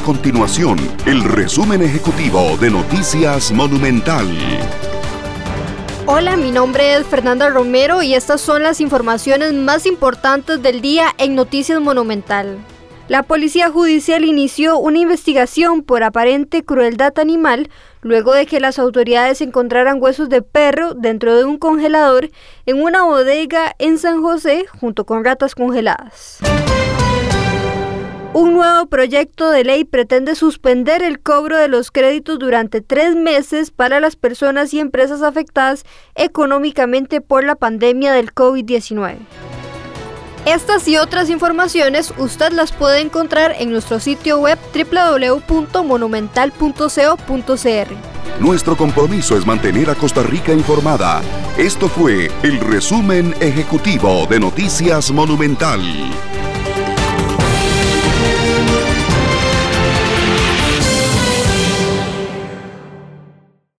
continuación el resumen ejecutivo de Noticias Monumental. Hola, mi nombre es Fernanda Romero y estas son las informaciones más importantes del día en Noticias Monumental. La Policía Judicial inició una investigación por aparente crueldad animal luego de que las autoridades encontraran huesos de perro dentro de un congelador en una bodega en San José junto con ratas congeladas. Un nuevo proyecto de ley pretende suspender el cobro de los créditos durante tres meses para las personas y empresas afectadas económicamente por la pandemia del COVID-19. Estas y otras informaciones usted las puede encontrar en nuestro sitio web www.monumental.co.cr. Nuestro compromiso es mantener a Costa Rica informada. Esto fue el resumen ejecutivo de Noticias Monumental.